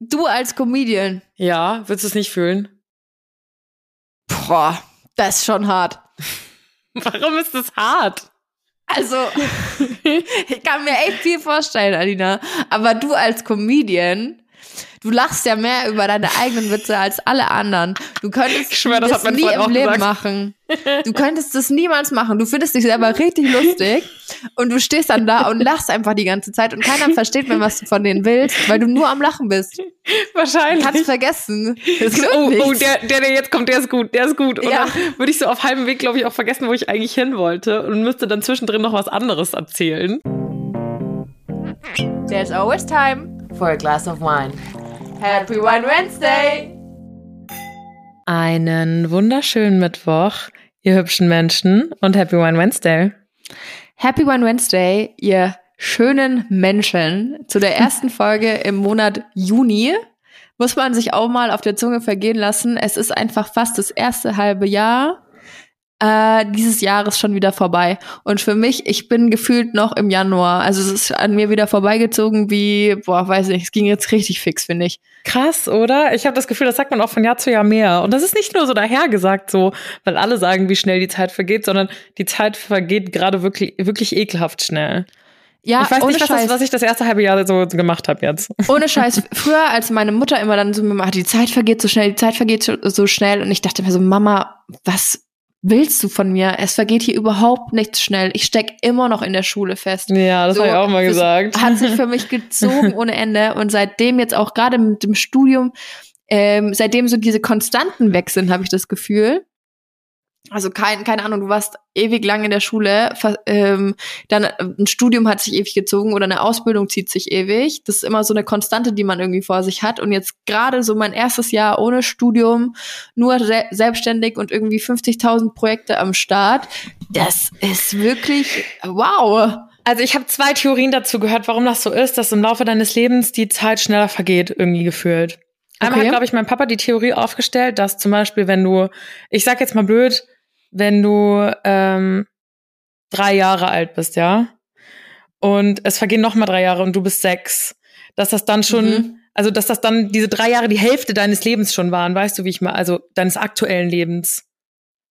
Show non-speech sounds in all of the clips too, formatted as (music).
Du als Comedian. Ja, willst du es nicht fühlen? Boah, das ist schon hart. (laughs) Warum ist das hart? Also, (laughs) ich kann mir echt viel vorstellen, Alina. Aber du als Comedian, du lachst ja mehr über deine eigenen Witze als alle anderen. Du könntest schwör, das das nie im Leben gesagt. machen. (laughs) Du könntest das niemals machen. Du findest dich selber richtig lustig und du stehst dann da und lachst einfach die ganze Zeit und keiner versteht mehr, was du von denen willst, weil du nur am Lachen bist. Wahrscheinlich. Kannst vergessen. Oh, oh der, der, der jetzt kommt, der ist gut, der ist gut. Und Ja. dann würde ich so auf halbem Weg, glaube ich, auch vergessen, wo ich eigentlich hin wollte und müsste dann zwischendrin noch was anderes erzählen. There's always time for a glass of wine. Happy Wine Wednesday. Einen wunderschönen Mittwoch, ihr hübschen Menschen und Happy Wine Wednesday. Happy One Wednesday, ihr schönen Menschen, zu der ersten (laughs) Folge im Monat Juni. Muss man sich auch mal auf der Zunge vergehen lassen. Es ist einfach fast das erste halbe Jahr äh, dieses Jahres schon wieder vorbei. Und für mich, ich bin gefühlt noch im Januar. Also es ist an mir wieder vorbeigezogen wie, boah, weiß nicht, es ging jetzt richtig fix, finde ich. Krass, oder? Ich habe das Gefühl, das sagt man auch von Jahr zu Jahr mehr. Und das ist nicht nur so dahergesagt, so, weil alle sagen, wie schnell die Zeit vergeht, sondern die Zeit vergeht gerade wirklich, wirklich ekelhaft schnell. Ja, ich weiß ohne nicht, was, Scheiß. das, was ich das erste halbe Jahr so gemacht habe jetzt. (laughs) Ohne Scheiß. Früher, als meine Mutter immer dann so mir macht, die Zeit vergeht so schnell, die Zeit vergeht so- so schnell. Und ich dachte mir so, Mama, was willst du von mir? Es vergeht hier überhaupt nichts schnell. Ich steck immer noch in der Schule fest. Ja, das So, habe ich auch mal gesagt. Hat sich für (laughs) mich gezogen ohne Ende. Und seitdem jetzt auch gerade mit dem Studium, ähm, seitdem so diese Konstanten weg sind, habe ich das Gefühl. Also kein, keine Ahnung, du warst ewig lang in der Schule, ähm, dann äh, ein Studium hat sich ewig gezogen oder eine Ausbildung zieht sich ewig. Das ist immer so eine Konstante, die man irgendwie vor sich hat. Und jetzt gerade so mein erstes Jahr ohne Studium, nur se selbstständig und irgendwie 50.000 Projekte am Start. Das ist wirklich wow. Also ich habe zwei Theorien dazu gehört, warum das so ist, dass im Laufe deines Lebens die Zeit schneller vergeht, irgendwie gefühlt. Einmal Okay. hat, glaube ich, mein Papa die Theorie aufgestellt, dass zum Beispiel, wenn du, ich sag jetzt mal blöd, wenn du ähm, drei Jahre alt bist, ja, und es vergehen noch mal drei Jahre und du bist sechs, dass das dann schon, Mhm. also dass das dann diese drei Jahre die Hälfte deines Lebens schon waren, weißt du, wie ich mal, also deines aktuellen Lebens.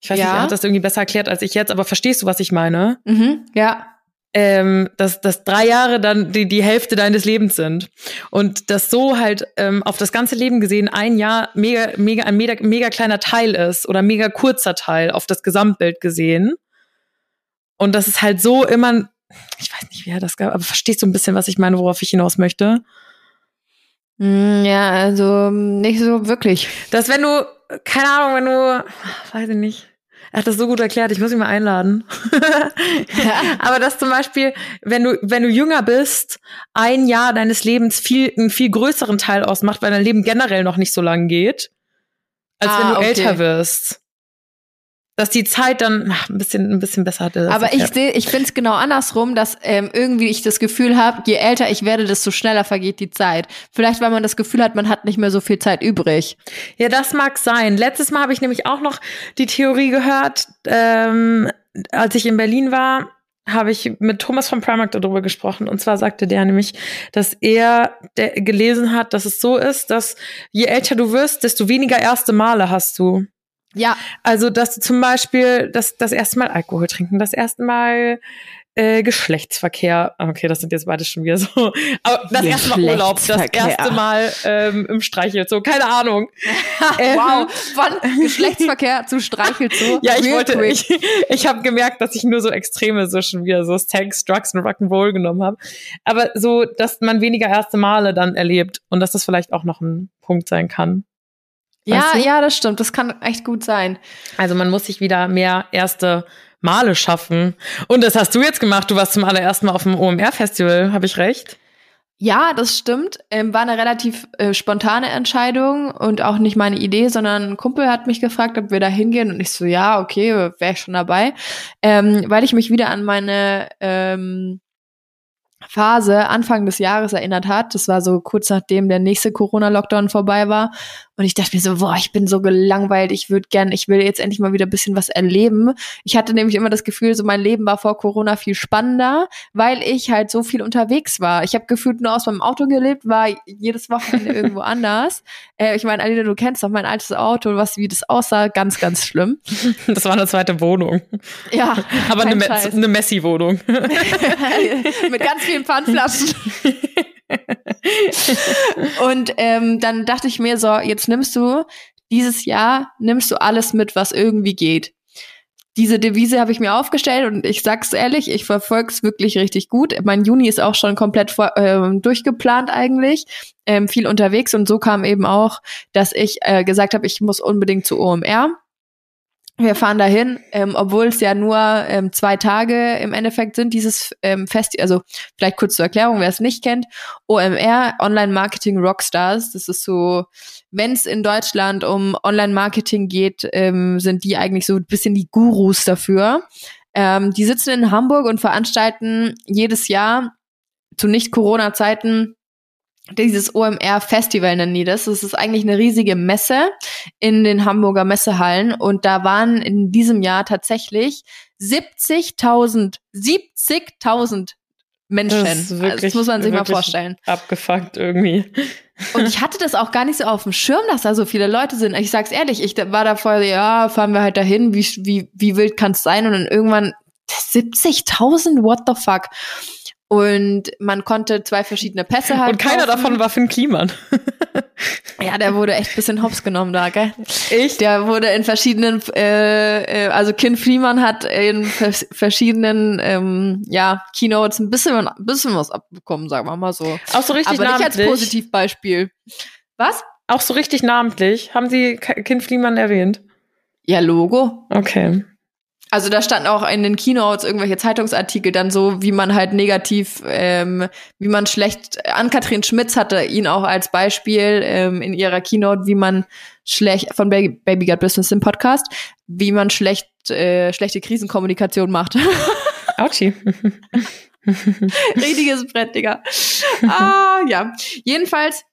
Ich weiß nicht, Ja. er hat das irgendwie besser erklärt als ich jetzt, aber verstehst du, was ich meine? Mhm, ja. Ähm, dass, dass drei Jahre dann die, die Hälfte deines Lebens sind. Und dass so halt ähm, auf das ganze Leben gesehen ein Jahr mega, mega, ein mega, mega kleiner Teil ist oder mega kurzer Teil auf das Gesamtbild gesehen. Und das ist halt so immer, ich weiß nicht, wie er das gab, aber verstehst du ein bisschen, was ich meine, worauf ich hinaus möchte? Mm, Ja, also nicht so wirklich. Dass wenn du, keine Ahnung, wenn du, weiß ich nicht, er hat das so gut erklärt, ich muss ihn mal einladen. (laughs) Aber dass zum Beispiel, wenn du, wenn du jünger bist, ein Jahr deines Lebens viel, einen viel größeren Teil ausmacht, weil dein Leben generell noch nicht so lang geht, als Ah, wenn du okay. älter wirst. Dass die Zeit dann ach, ein bisschen, ein bisschen besser hat. das Aber ich sehe, ich finde es genau andersrum, dass ähm, irgendwie ich das Gefühl habe, je älter ich werde, desto schneller vergeht die Zeit. Vielleicht, weil man das Gefühl hat, man hat nicht mehr so viel Zeit übrig. Ja, das mag sein. Letztes Mal habe ich nämlich auch noch die Theorie gehört, ähm, als ich in Berlin war, habe ich mit Thomas von Primark darüber gesprochen. Und zwar sagte der nämlich, dass er der gelesen hat, dass es so ist, dass je älter du wirst, desto weniger erste Male hast du. Ja, Also, dass du zum Beispiel das, das erste Mal Alkohol trinken, das erste Mal äh, Geschlechtsverkehr, okay, das sind jetzt beide schon wieder so, aber das erste Mal Urlaub, das erste Mal ähm, im Streichel, so, keine Ahnung. (laughs) Ähm, wow. Von Geschlechtsverkehr zu Streichelzoo. (laughs) Ja, ich Real wollte, quick. ich, ich habe gemerkt, dass ich nur so Extreme, so schon wieder so Sex, Drugs und Rock'n'Roll genommen habe. Aber so, dass man weniger erste Male dann erlebt und dass das vielleicht auch noch ein Punkt sein kann. Ja, du? ja, das stimmt. Das kann echt gut sein. Also man muss sich wieder mehr erste Male schaffen. Und das hast du jetzt gemacht. Du warst zum allerersten Mal auf dem OMR-Festival, habe ich recht? Ja, das stimmt. Ähm, war eine relativ äh, spontane Entscheidung und auch nicht meine Idee, sondern ein Kumpel hat mich gefragt, ob wir da hingehen und ich so, ja, okay, wäre ich schon dabei, ähm, weil ich mich wieder an meine ähm, Phase Anfang des Jahres erinnert hat. Das war so kurz nachdem der nächste Corona-Lockdown vorbei war. Und ich dachte mir so, boah, ich bin so gelangweilt, ich würde gern, ich will jetzt endlich mal wieder ein bisschen was erleben. Ich hatte nämlich immer das Gefühl, so mein Leben war vor Corona viel spannender, weil ich halt so viel unterwegs war. Ich habe gefühlt nur aus meinem Auto gelebt, war jedes Wochenende (laughs) irgendwo anders. Äh, ich meine, Alina, du kennst doch mein altes Auto, was wie das aussah, ganz, ganz schlimm. Das war eine zweite Wohnung. Ja. Aber eine, Me eine Messi-Wohnung. (laughs) (laughs) Mit ganz vielen Pfandflaschen. (laughs) und ähm, dann dachte ich mir so, jetzt nimmst du dieses Jahr, nimmst du alles mit, was irgendwie geht. Diese Devise habe ich mir aufgestellt und ich sag's ehrlich, ich verfolge es wirklich richtig gut. Mein Juni ist auch schon komplett vor, äh, durchgeplant eigentlich, ähm, viel unterwegs und so kam eben auch, dass ich äh, gesagt habe, ich muss unbedingt zu OMR wir fahren dahin, ähm, obwohl es ja nur ähm, zwei Tage im Endeffekt sind, dieses ähm, Fest, also vielleicht kurz zur Erklärung, wer es nicht kennt, OMR, Online Marketing Rockstars, das ist so, wenn es in Deutschland um Online Marketing geht, ähm, sind die eigentlich so ein bisschen die Gurus dafür. Ähm, die sitzen in Hamburg und veranstalten jedes Jahr zu Nicht-Corona-Zeiten dieses OMR-Festival nennen die das. Das ist eigentlich eine riesige Messe in den Hamburger Messehallen und da waren in diesem Jahr tatsächlich 70.000, 70.000 Menschen. Das, ist wirklich, also das muss man sich mal vorstellen. Abgefuckt irgendwie. (laughs) Und ich hatte das auch gar nicht so auf dem Schirm, dass da so viele Leute sind. Ich sag's ehrlich, ich war da voll, ja, fahren wir halt dahin, wie, wie, wie wild kann's sein? Und dann irgendwann 70.000, what the fuck? Und man konnte zwei verschiedene Pässe halt. Und keiner kaufen. davon war Finn Kliman. (laughs) ja, der wurde echt bisschen hops genommen da, gell? Ich? Der wurde in verschiedenen, äh, äh, also Kin Fliemann hat in vers verschiedenen, ähm, ja, Keynotes ein bisschen, ein bisschen was abbekommen, sagen wir mal so. Auch so richtig Aber namentlich. nicht als Positivbeispiel. Was? Auch so richtig namentlich. Haben Sie Kin Fliemann erwähnt? Ja, Logo. Okay. Also da standen auch in den Keynotes irgendwelche Zeitungsartikel dann so, wie man halt negativ, ähm, wie man schlecht, Ann-Kathrin Schmitz hatte ihn auch als Beispiel ähm, in ihrer Keynote, wie man schlecht, von Baby, Baby Got Business im Podcast, wie man schlecht, äh, schlechte Krisenkommunikation macht. (laughs) Autschi. (laughs) Richtiges Brett, Digga. Ah, ja. Jedenfalls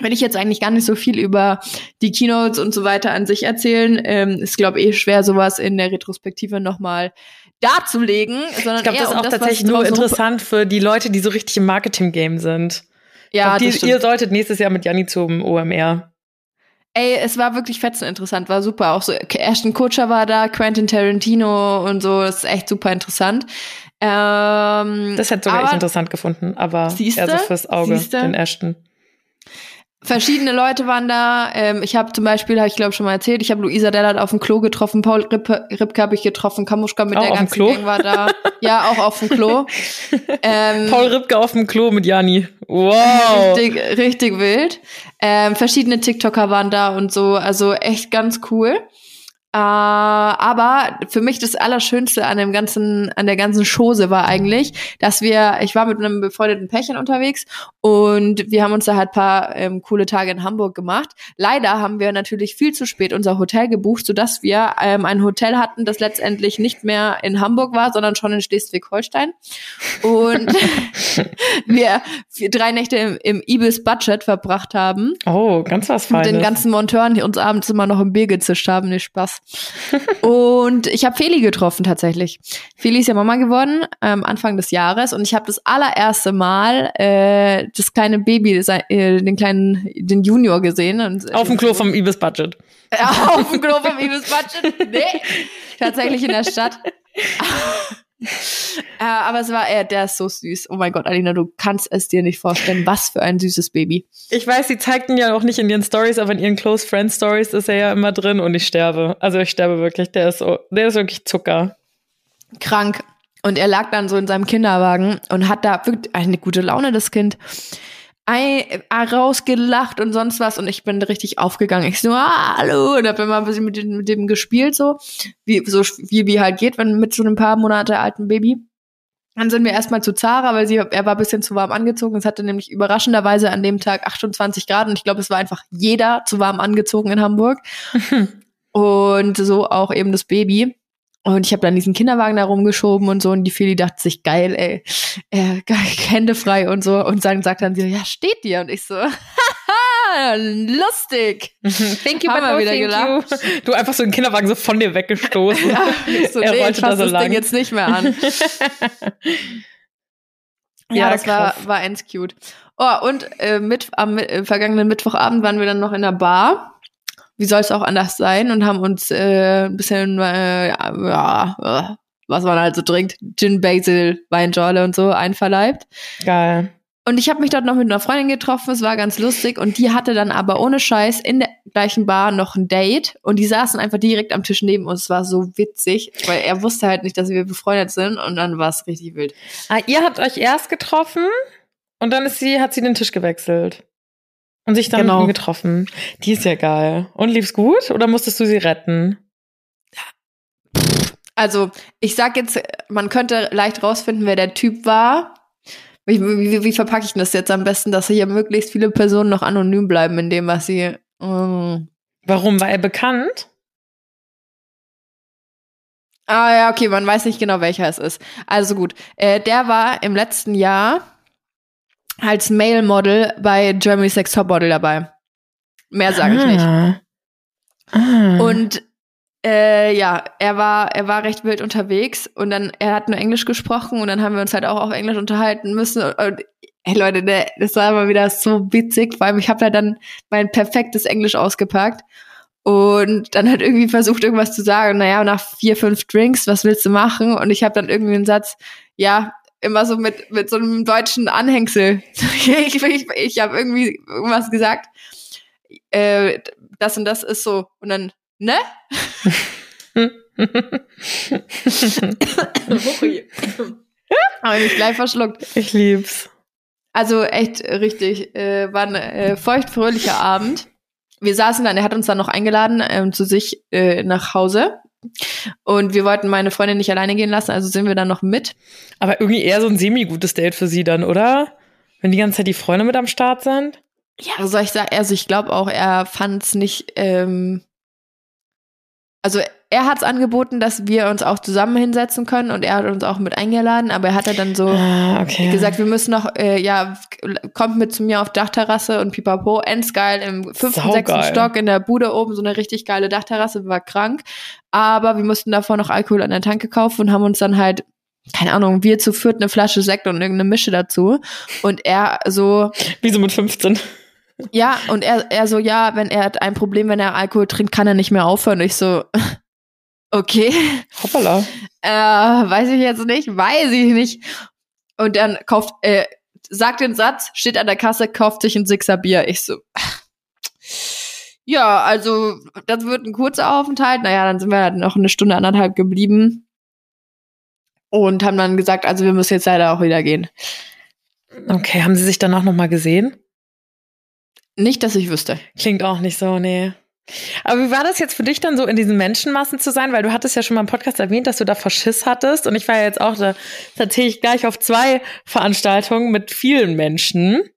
will ich jetzt eigentlich gar nicht so viel über die Keynotes und so weiter an sich erzählen. Ähm, ist, glaube ich, eh schwer, sowas in der Retrospektive nochmal darzulegen. Sondern ich glaube, das ist auch das, tatsächlich nur interessant für die Leute, die so richtig im Marketing-Game sind. Ja, glaub, die, ihr solltet nächstes Jahr mit Janni zum OMR. Ey, es war wirklich fetzen interessant, war super. Auch so Ashton Kutcher war da, Quentin Tarantino und so, das ist echt super interessant. Ähm, das hätte sogar aber, ich interessant gefunden, aber siehste, eher so fürs Auge, siehste? den Ashton verschiedene Leute waren da. Ähm, ich habe zum Beispiel, habe ich glaube schon mal erzählt, ich habe Luisa Dellert auf dem Klo getroffen, Paul Rippe, Ripke habe ich getroffen, Kamuschka mit auch der ganzen Gang war da. ja, auch auf dem Klo. (laughs) ähm, Paul Ripke auf dem Klo mit Jani. Wow. Richtig, richtig wild. Ähm, verschiedene TikToker waren da und so, also echt ganz cool. Äh, aber für mich das Allerschönste an dem ganzen, an der ganzen Chose war eigentlich, dass wir, ich war mit einem befreundeten Pärchen unterwegs und wir haben uns da halt paar ähm, coole Tage in Hamburg gemacht. Leider haben wir natürlich viel zu spät unser Hotel gebucht, sodass wir ähm, ein Hotel hatten, das letztendlich nicht mehr in Hamburg war, sondern schon in Schleswig-Holstein. Und (laughs) wir drei Nächte im, im Ibis Budget verbracht haben. Oh, ganz was Feines. Und den ganzen Monteuren uns abends immer noch im Bier gezischt haben. Nicht Spaß und ich habe Feli getroffen tatsächlich. Feli ist ja Mama geworden ähm, Anfang des Jahres und ich habe das allererste Mal äh, das kleine Baby, äh, den kleinen, den Junior gesehen. Und, auf dem Klo vom Ibis Budget. (laughs) Auf dem Klo vom Ibis Budget. Nee, tatsächlich in der Stadt. (laughs) äh, aber es war, er, der ist so süß. Oh mein Gott, Alina, du kannst es dir nicht vorstellen, was für ein süßes Baby. Ich weiß, sie zeigten ja auch nicht in ihren Stories, aber in ihren Close Friend Stories ist er ja immer drin und ich sterbe. Also ich sterbe wirklich. Der ist so, der ist wirklich Zucker. Krank. Und er lag dann so in seinem Kinderwagen und hat da wirklich eine gute Laune, das Kind ein, äh, rausgelacht und sonst was und ich bin richtig aufgegangen. Ich so, ah, hallo und hab immer ein bisschen mit dem, mit dem gespielt so, wie so wie wie halt geht, wenn mit so einem paar Monate alten Baby. Dann sind wir erstmal zu Zara, weil sie, er war ein bisschen zu warm angezogen. Es hatte nämlich überraschenderweise an dem Tag 28 Grad und ich glaube, es war einfach jeder zu warm angezogen in Hamburg. (laughs) und so auch eben das Baby. Und ich habe dann diesen Kinderwagen da rumgeschoben und so. Und die Feli dachte sich, geil, ey, äh, (laughs) Hände frei und so. Und dann sagt dann sie, ja, steht dir. Und ich so, (laughs) haha, lustig. (laughs) Thank you, no wieder gelacht. you. Du einfach so den Kinderwagen so von dir weggestoßen. ja, so, Er nee, rollte ich da so das lang. Ding jetzt nicht mehr an. Ja, Ja, das war, war ends cute. Oh, und äh, mit, am äh, vergangenen Mittwochabend waren wir dann noch in der Bar. Wie soll es auch anders sein? Und haben uns äh, ein bisschen, äh, ja, äh, was man halt so trinkt, Gin, Basil, Weinschorle und so einverleibt. Geil. Und ich habe mich dort noch mit einer Freundin getroffen, es war ganz lustig. Und die hatte dann aber ohne Scheiß in der gleichen Bar noch ein Date. Und die saßen einfach direkt am Tisch neben uns. Es war so witzig, weil er wusste halt nicht, dass wir befreundet sind. Und dann war es richtig wild. Ah, ihr habt euch erst getroffen und dann ist sie, hat sie den Tisch gewechselt. Und sich dann Genau. getroffen. Die ist ja geil. Und lief's gut oder musstest du sie retten? Also, ich sag jetzt, man könnte leicht rausfinden, wer der Typ war. Wie, wie, wie verpacke ich das jetzt am besten, dass hier möglichst viele Personen noch anonym bleiben in dem, was sie. Mm. Warum? War er bekannt? Ah ja, okay, man weiß nicht genau, welcher es ist. Also gut, äh, der war im letzten Jahr als Male Model bei Germany's Next Top Model dabei. Mehr sage ich nicht. Ah. Ah. Und äh, ja, er war, er war recht wild unterwegs und dann, er hat nur Englisch gesprochen und dann haben wir uns halt auch auf Englisch unterhalten müssen. Und, und ey Leute, ne, das war immer wieder so witzig, vor allem ich habe ja dann mein perfektes Englisch ausgepackt und dann hat irgendwie versucht, irgendwas zu sagen. Naja, nach vier, fünf Drinks, was willst du machen? Und ich habe dann irgendwie einen Satz, ja, immer so mit, mit so einem deutschen Anhängsel. (laughs) ich ich, ich habe irgendwie irgendwas gesagt. Äh, das und das ist so. Und dann, ne? (laughs) Habe ich gleich verschluckt. ich lieb's. Also echt richtig, äh, war ein äh, feuchtfröhlicher Abend. Wir saßen dann, er hat uns dann noch eingeladen ähm, zu sich äh, nach Hause. Und wir wollten meine Freundin nicht alleine gehen lassen, also sind wir dann noch mit. Aber irgendwie eher so ein semi-gutes Date für sie dann, oder? Wenn die ganze Zeit die Freunde mit am Start sind? Ja, was soll ich sagen? Also ich glaube auch, er fand es nicht. Ähm, also er hat es angeboten, dass wir uns auch zusammen hinsetzen können und er hat uns auch mit eingeladen, aber er hat dann so Ah, okay. gesagt, wir müssen noch, äh, ja, kommt mit zu mir auf Dachterrasse und pipapo, endgeil im fünften, Saugeil. sechsten Stock in der Bude oben, so eine richtig geile Dachterrasse, war krank. Aber wir mussten davor noch Alkohol an der Tanke kaufen und haben uns dann halt, keine Ahnung, wir zu viert eine Flasche Sekt und irgendeine Mische dazu. Und er so, Wie so mit 15. ja, und er, er so, ja, wenn er hat ein Problem, wenn er Alkohol trinkt, kann er nicht mehr aufhören. Und ich so, okay. Hoppala. (laughs) Äh, weiß ich jetzt nicht, weiß ich nicht. Und dann kauft, äh, sagt den Satz, steht an der Kasse, kauft sich ein Sixer Bier. Ich so, (sighs) ja, also das wird ein kurzer Aufenthalt. Naja, dann sind wir halt noch eine Stunde, anderthalb geblieben. Und haben dann gesagt, also wir müssen jetzt leider auch wieder gehen. Okay, haben sie sich danach nochmal gesehen? Nicht, dass ich wüsste. Klingt auch nicht so, nee. Aber wie war das jetzt für dich dann so in diesen Menschenmassen zu sein? Weil du hattest ja schon mal im Podcast erwähnt, dass du da Verschiss hattest. Und ich war ja jetzt auch da tatsächlich gleich auf zwei Veranstaltungen mit vielen Menschen.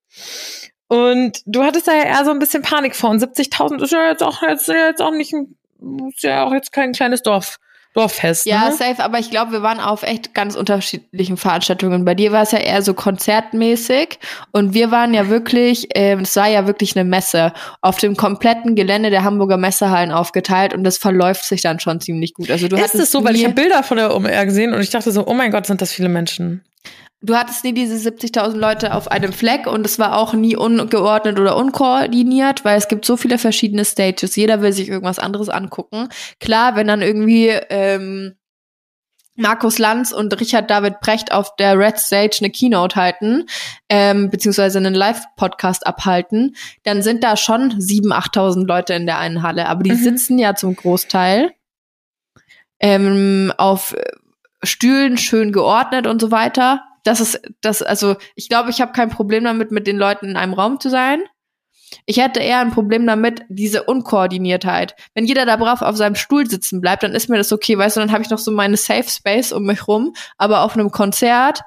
Und du hattest da ja eher so ein bisschen Panik vor. Und 70.000 ist ja jetzt auch, jetzt, jetzt auch nicht, ist ja auch jetzt kein kleines Dorf, Dorffest. Ja, ne? safe, aber ich glaube, wir waren auf echt ganz unterschiedlichen Veranstaltungen. Bei dir war es ja eher so konzertmäßig und wir waren ja wirklich, ähm, es war ja wirklich eine Messe auf dem kompletten Gelände der Hamburger Messehallen aufgeteilt und das verläuft sich dann schon ziemlich gut. Also du ist es so, weil ich habe Bilder von der OMR gesehen und ich dachte so, oh mein Gott, sind das viele Menschen. Du hattest nie diese 70.000 Leute auf einem Fleck und es war auch nie ungeordnet oder unkoordiniert, weil es gibt so viele verschiedene Stages. Jeder will sich irgendwas anderes angucken. Klar, wenn dann irgendwie ähm, Markus Lanz und Richard David Brecht auf der Red Stage eine Keynote halten, ähm, beziehungsweise einen Live-Podcast abhalten, dann sind da schon 7.000, 8.000 Leute in der einen Halle. Aber die Mhm. sitzen ja zum Großteil ähm, auf Stühlen schön geordnet und so weiter. Das ist, das, also ich glaube, ich habe kein Problem damit, mit den Leuten in einem Raum zu sein. Ich hätte eher ein Problem damit, diese Unkoordiniertheit. Wenn jeder da brav auf seinem Stuhl sitzen bleibt, dann ist mir das okay, weißt du, dann habe ich noch so meine Safe Space um mich rum. Aber auf einem Konzert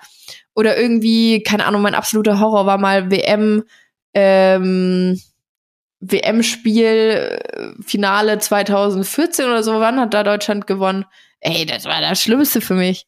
oder irgendwie, keine Ahnung, mein absoluter Horror war mal WM, ähm, WM-Spiel, äh, Finale 2014 oder so, wann hat da Deutschland gewonnen? ey, das war das Schlimmste für mich.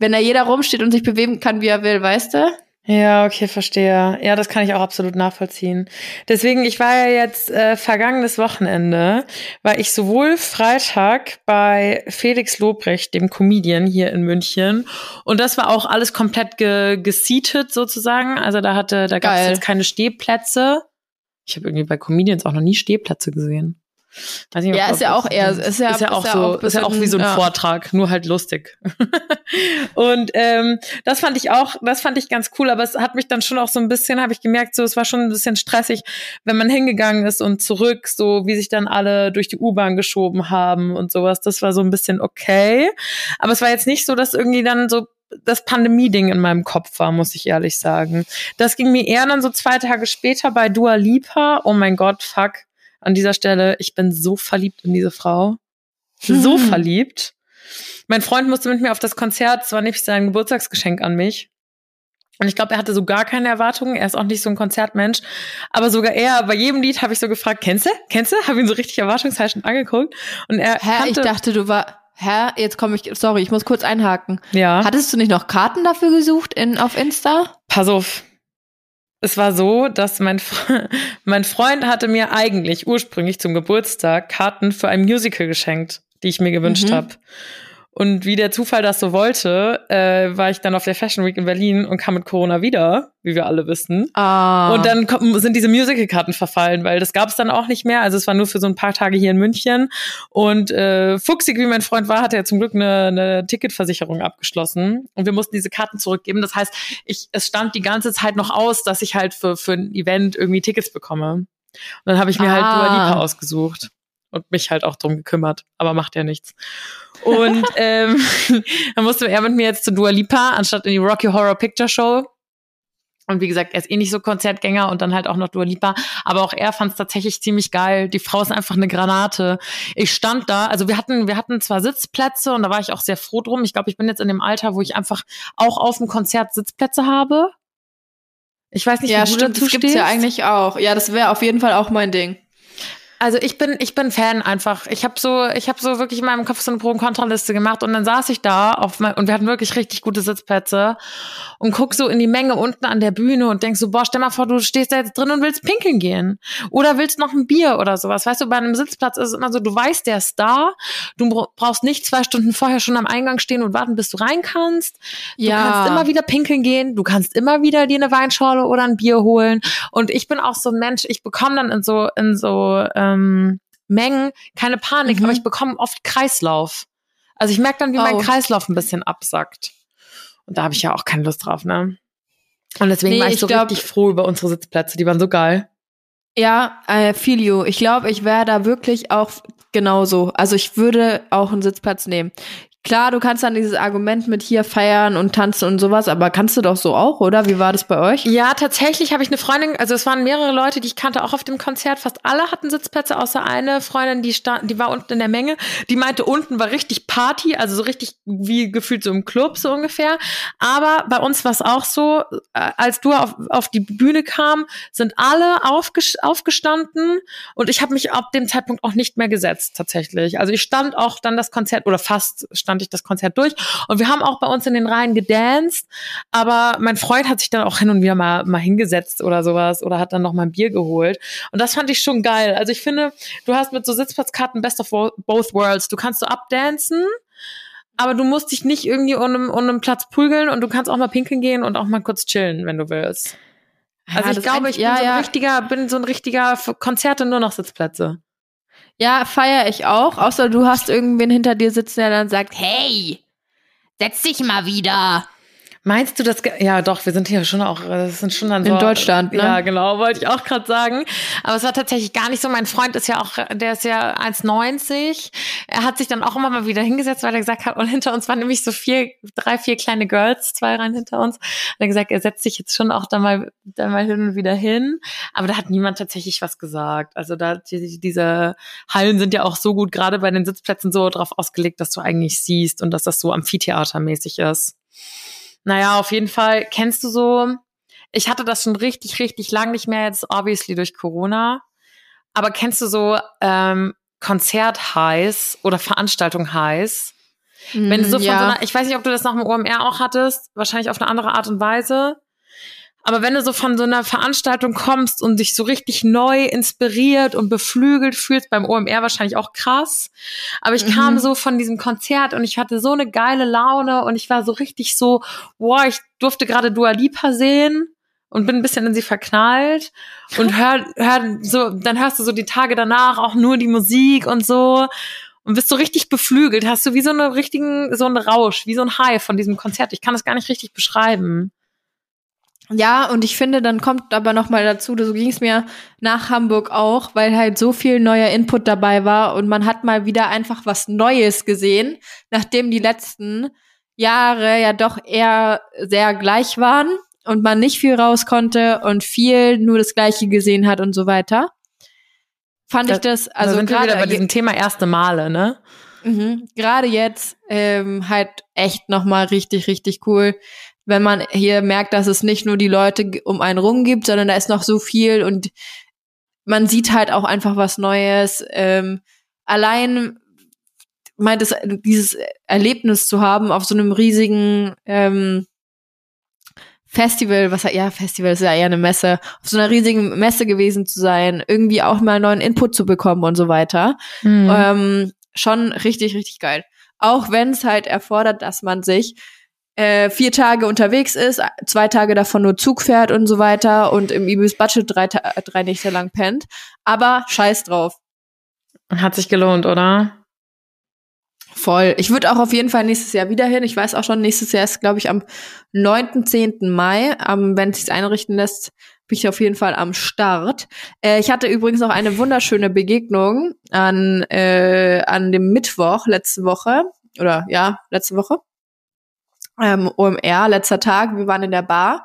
Wenn da jeder rumsteht und sich bewegen kann, wie er will, weißt du? Ja, okay, verstehe. Ja, das kann ich auch absolut nachvollziehen. Deswegen, ich war ja jetzt äh, vergangenes Wochenende, war ich sowohl Freitag bei Felix Lobrecht, dem Comedian hier in München, und das war auch alles komplett ge geseatet sozusagen. Also da hatte, da gab es jetzt keine Stehplätze. Ich habe irgendwie bei Comedians auch noch nie Stehplätze gesehen. Weiß nicht, ja, ist ja auch eher, ist ja, ist ja auch ist so, bisschen, ist ja auch wie so ein ja. Vortrag, nur halt lustig. (laughs) und ähm, das fand ich auch, das fand ich ganz cool, aber es hat mich dann schon auch so ein bisschen, habe ich gemerkt, so es war schon ein bisschen stressig, wenn man hingegangen ist und zurück, so wie sich dann alle durch die U-Bahn geschoben haben und sowas. Das war so ein bisschen okay, aber es war jetzt nicht so, dass irgendwie dann so das Pandemie-Ding in meinem Kopf war, muss ich ehrlich sagen. Das ging mir eher dann so zwei Tage später bei Dua Lipa. Oh mein Gott, fuck an dieser Stelle, ich bin so verliebt in diese Frau. So hm. (laughs) verliebt. Mein Freund musste mit mir auf das Konzert, es war nämlich sein Geburtstagsgeschenk an mich. Und ich glaube, er hatte so gar keine Erwartungen. Er ist auch nicht so ein Konzertmensch. Aber sogar er, bei jedem Lied habe ich so gefragt, kennst du? Kennst du? Habe ihn so richtig erwartungsheischend angeguckt. Und er Hä, ich dachte, du war, hä, jetzt komme ich, sorry, ich muss kurz einhaken. Ja. Hattest du nicht noch Karten dafür gesucht in, auf Insta? Pass auf es war so, dass mein, (laughs) mein Freund hatte mir eigentlich ursprünglich zum Geburtstag Karten für ein Musical geschenkt, die ich mir gewünscht mhm. habe. Und wie der Zufall das so wollte, äh, war ich dann auf der Fashion Week in Berlin und kam mit Corona wieder, wie wir alle wissen. Ah. Und dann sind diese Musical-Karten verfallen, weil das gab es dann auch nicht mehr. Also es war nur für so ein paar Tage hier in München. Und äh, fuchsig wie mein Freund war, hat er zum Glück eine, eine Ticketversicherung abgeschlossen. Und wir mussten diese Karten zurückgeben. Das heißt, ich, es stand die ganze Zeit noch aus, dass ich halt für, für ein Event irgendwie Tickets bekomme. Und dann habe ich mir halt ah. halt Dua Lipa ausgesucht und mich halt auch drum gekümmert, aber macht ja nichts. Und (laughs) ähm, (laughs) dann musste er mit mir jetzt zu Dua Lipa, anstatt in die Rocky Horror Picture Show. Und wie gesagt, er ist eh nicht so Konzertgänger und dann halt auch noch Dua Lipa. Aber auch er fand es tatsächlich ziemlich geil. Die Frau ist einfach eine Granate. Ich stand da, also wir hatten, wir hatten zwar Sitzplätze und da war ich auch sehr froh drum. Ich glaube, ich bin jetzt in dem Alter, wo ich einfach auch auf dem Konzert Sitzplätze habe. Ich weiß nicht, ja, wie du stimmt, dazu das gibt's ja eigentlich auch. Ja, das wäre auf jeden Fall auch mein Ding. Also ich bin, ich bin Fan einfach. Ich habe so, ich habe so wirklich in meinem Kopf so eine Pro- und Kontraliste gemacht und dann saß ich da auf mein, und wir hatten wirklich richtig gute Sitzplätze und guck so in die Menge unten an der Bühne und denk so, boah, stell mal vor, du stehst da jetzt drin und willst pinkeln gehen oder willst noch ein Bier oder sowas. Weißt du, bei einem Sitzplatz ist es immer so, du weißt, der ist da. Du brauchst nicht zwei Stunden vorher schon am Eingang stehen und warten, bis du rein kannst. Du ja. kannst immer wieder pinkeln gehen. Du kannst immer wieder dir eine Weinschorle oder ein Bier holen. Und ich bin auch so ein Mensch. Ich bekomme dann in so in so ähm, Mengen keine Panik, mhm. aber ich bekomme oft Kreislauf. Also ich merke dann, wie oh. mein Kreislauf ein bisschen absackt. Und da habe ich ja auch keine Lust drauf, ne? Und deswegen nee, war ich, ich so glaub, richtig froh über unsere Sitzplätze. Die waren so geil. Ja, I feel you. Ich glaube, ich wäre da wirklich auch genauso. Also ich würde auch einen Sitzplatz nehmen. Klar, du kannst dann dieses Argument mit hier feiern und tanzen und sowas, aber kannst du doch so auch, oder? Wie war das bei euch? Ja, tatsächlich habe ich eine Freundin, also es waren mehrere Leute, die ich kannte auch auf dem Konzert. Fast alle hatten Sitzplätze, außer eine Freundin, die stand, die war unten in der Menge. Die meinte, unten war richtig Party, also so richtig wie gefühlt so im Club so ungefähr. Aber bei uns war es auch so, äh, als du auf, auf die Bühne kam, sind alle aufgestanden und ich habe mich ab dem Zeitpunkt auch nicht mehr gesetzt tatsächlich. Also ich stand auch dann das Konzert oder fast stand stand ich das Konzert durch. Und wir haben auch bei uns in den Reihen gedanced, aber mein Freund hat sich dann auch hin und wieder mal, mal hingesetzt oder sowas oder hat dann noch mal ein Bier geholt. Und das fand ich schon geil. Also ich finde, du hast mit so Sitzplatzkarten Best of Both Worlds. Du kannst so abdancen, aber du musst dich nicht irgendwie um einen, um einen Platz prügeln und du kannst auch mal pinkeln gehen und auch mal kurz chillen, wenn du willst. Also ja, ich glaube, ich bin, ja, so ein richtiger, bin so ein richtiger Konzerte nur noch Sitzplätze. Ja, feier ich auch. Außer du hast irgendwen hinter dir sitzen, der dann sagt, hey, setz dich mal wieder. Meinst du das? Ja, doch, wir sind hier schon auch, das sind schon dann so. In Deutschland, ne? Ja, genau, wollte ich auch gerade sagen. Aber es war tatsächlich gar nicht so. Mein Freund ist ja auch, der ist ja 1,90. Er hat sich dann auch immer mal wieder hingesetzt, weil er gesagt hat, und hinter uns waren nämlich so vier, drei, vier kleine Girls, zwei rein hinter uns. Und er hat gesagt, er setzt sich jetzt schon auch da mal, da mal hin und wieder hin. Aber da hat niemand tatsächlich was gesagt. Also da, die, diese Hallen sind ja auch so gut, gerade bei den Sitzplätzen so drauf ausgelegt, dass du eigentlich siehst und dass das so Amphitheatermäßig ist. Naja, auf jeden Fall kennst du so, ich hatte das schon richtig, richtig lang nicht mehr, jetzt obviously durch Corona. Aber kennst du so ähm, Konzert heiß oder Veranstaltung heiß? Wenn du so von ja. so einer, ich weiß nicht, ob du das nach dem OMR auch hattest, wahrscheinlich auf eine andere Art und Weise. Aber wenn du so von so einer Veranstaltung kommst und dich so richtig neu inspiriert und beflügelt fühlst, beim OMR wahrscheinlich auch krass. Aber ich Mhm. kam so von diesem Konzert und ich hatte so eine geile Laune und ich war so richtig so, wow, ich durfte gerade Dua Lipa sehen und bin ein bisschen in sie verknallt und (laughs) hör, hör so, dann hörst du so die Tage danach auch nur die Musik und so und bist so richtig beflügelt, hast du wie so eine richtigen, so einen Rausch, wie so ein High von diesem Konzert. Ich kann das gar nicht richtig beschreiben. Ja, und ich finde, dann kommt aber noch mal dazu, so ging es mir nach Hamburg auch, weil halt so viel neuer Input dabei war und man hat mal wieder einfach was Neues gesehen, nachdem die letzten Jahre ja doch eher sehr gleich waren und man nicht viel raus konnte und viel nur das Gleiche gesehen hat und so weiter. Fand Da- ich das, Also da sind wir wieder bei gerade diesem Thema erste Male, ne? Mhm. Gerade jetzt ähm, halt echt noch mal richtig, richtig cool, wenn man hier merkt, dass es nicht nur die Leute um einen rum gibt, sondern da ist noch so viel und man sieht halt auch einfach was Neues. Ähm, allein meint es, dieses Erlebnis zu haben auf so einem riesigen ähm, Festival, was ja Festival ist ja eher eine Messe, auf so einer riesigen Messe gewesen zu sein, irgendwie auch mal neuen Input zu bekommen und so weiter. Mhm. Ähm, schon richtig, richtig geil. Auch wenn es halt erfordert, dass man sich äh, vier Tage unterwegs ist, zwei Tage davon nur Zug fährt und so weiter und im Ibis Budget drei, Ta- drei Nächte lang pennt. Aber scheiß drauf. Hat sich gelohnt, oder? Voll. Ich würde auch auf jeden Fall nächstes Jahr wieder hin. Ich weiß auch schon, nächstes Jahr ist, glaube ich, am 9., 10. Mai. Ähm, wenn es sich einrichten lässt, bin ich auf jeden Fall am Start. Äh, ich hatte übrigens noch eine wunderschöne Begegnung an, äh, an dem Mittwoch letzte Woche. Oder ja, letzte Woche. Ähm, OMR, letzter Tag. Wir waren in der Bar.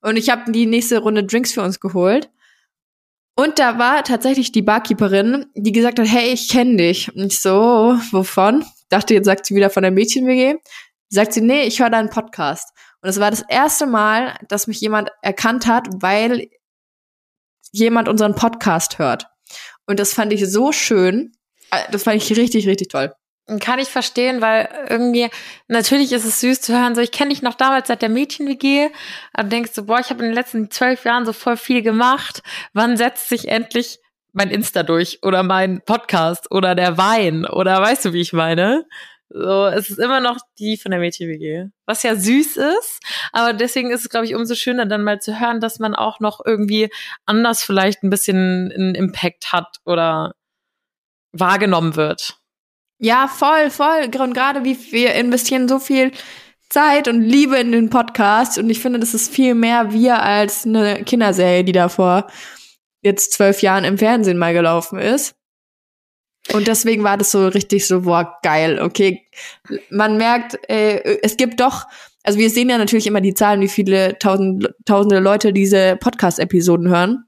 Und ich habe die nächste Runde Drinks für uns geholt. Und da war tatsächlich die Barkeeperin, die gesagt hat, hey, ich kenne dich. Und ich so, wovon? Dachte, jetzt sagt sie wieder von der Mädchen-WG. Sagt sie, nee, ich höre deinen Podcast. Und es war das erste Mal, dass mich jemand erkannt hat, weil jemand unseren Podcast hört. Und das fand ich so schön. Äh, Das fand ich richtig, richtig toll. Kann ich verstehen, weil irgendwie, natürlich ist es süß zu hören, so ich kenne dich noch damals seit der Mädchen-WG, aber du denkst so, boah, ich habe in den letzten zwölf Jahren so voll viel gemacht. Wann setzt sich endlich mein Insta durch oder mein Podcast oder der Wein oder weißt du, wie ich meine? So, es ist immer noch die von der Mädchen-WG. Was ja süß ist, aber deswegen ist es, glaube ich, umso schöner, dann mal zu hören, dass man auch noch irgendwie anders vielleicht ein bisschen einen Impact hat oder wahrgenommen wird. Ja, voll, voll. Und gerade wie wir investieren so viel Zeit und Liebe in den Podcast. Und ich finde, das ist viel mehr wir als eine Kinderserie, die da vor jetzt zwölf Jahren im Fernsehen mal gelaufen ist. Und deswegen war das so richtig so, boah, geil, okay. Man merkt, äh, es gibt doch, also wir sehen ja natürlich immer die Zahlen, wie viele tausend, tausende Leute diese Podcast-Episoden hören.